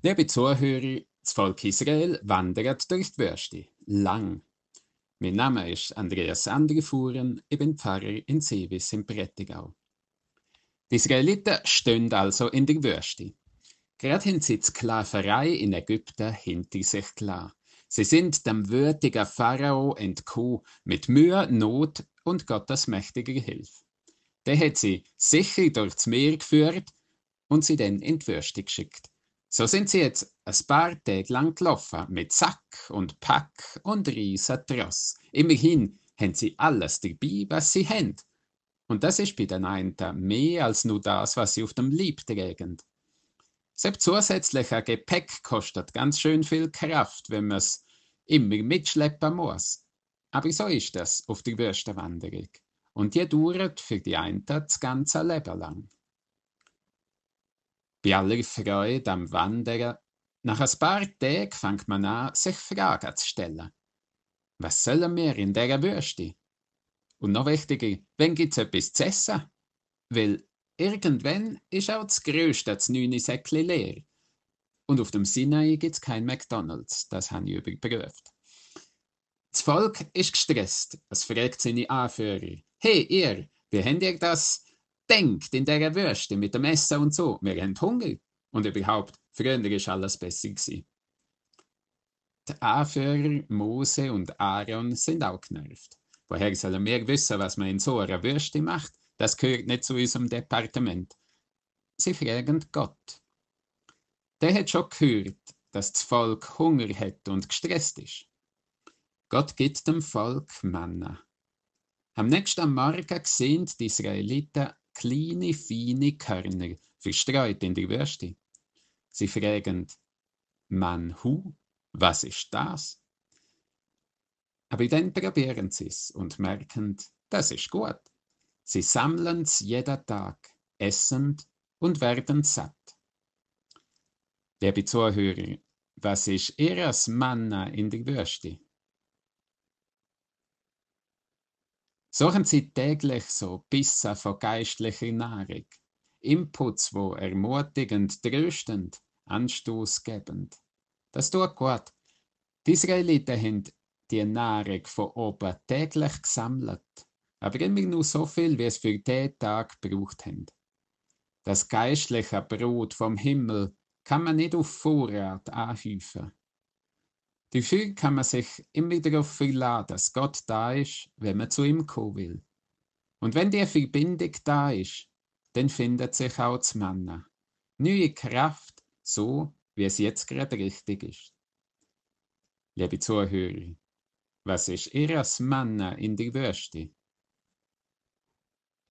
Liebe Zuhörer, das Volk Israel wandert durch die Wüste. Lang. Mein Name ist Andreas Andrefuhren, ich bin Pfarrer in Sevis im Prättigau. Die Israeliten stehen also in der Wüste. Gerade haben sie die Sklaverei in Ägypten hinter sich klar. Sie sind dem würdigen Pharao entkommen, mit Mühe, Not und Gottes mächtiger Hilfe. Der hat sie sicher durchs Meer geführt und sie dann in die Wüste geschickt. So sind sie jetzt ein paar Tage lang gelaufen, mit Sack und Pack und riesen Tross. Immerhin haben sie alles dabei, was sie haben. Und das ist bei den einen mehr als nur das, was sie auf dem Leib tragen. Selbst zusätzlicher Gepäck kostet ganz schön viel Kraft, wenn man es immer mitschleppen muss. Aber so ist das auf der Wüstenwanderung. Und die dauert für die einen das ganze Leben lang. Bei aller Freude am Wandern, nach ein paar Tagen fängt man an, sich Fragen zu stellen. Was sollen wir in dieser Wüste? Und noch wichtiger, wann gibt es etwas zu essen? Weil Irgendwann ist auch das grösste, das neune Säckchen leer. Und auf dem Sinai gibt es kein McDonalds, das habe ich überprüft. Das Volk ist gestresst. Es fragt seine Anführer. Hey, ihr, wie habt ihr das denkt in dieser Wüste mit dem Essen und so? Wir haben Hunger. Und überhaupt, früher war alles besser. Gewesen. Die Anführer Mose und Aaron sind auch genervt. Woher sollen wir wissen, was man in so einer Wüste macht? Das gehört nicht zu unserem Departement. Sie fragen Gott. Der hat schon gehört, dass das Volk Hunger hat und gestresst ist. Gott gibt dem Volk Manna. Am nächsten Morgen sehen die Israeliten kleine, feine Körner verstreut in der Wüste. Sie fragen, Manhu, was ist das? Aber dann probieren sie es und merken, das ist gut. Sie sammeln's jeden Tag, essend und werden satt. Liebe Zuhörer, was ist Ihres Manna in der Wüste? Suchen Sie täglich so Bissen von geistlicher Nahrung, Inputs, wo ermutigend, tröstend, anstoßgebend. Das tut gut. Die Israeliten haben die Nahrung von oben täglich gesammelt aber immer nur so viel, wie es für den Tag gebraucht haben. Das geistliche Brot vom Himmel kann man nicht auf Vorrat anhäufen. Dafür kann man sich immer darauf verlassen, dass Gott da ist, wenn man zu ihm kommen will. Und wenn die Verbindung da ist, dann findet sich auch das Manna. Neue Kraft, so wie es jetzt gerade richtig ist. Liebe Zuhörer, was ist Ihres Manna in der Wüste?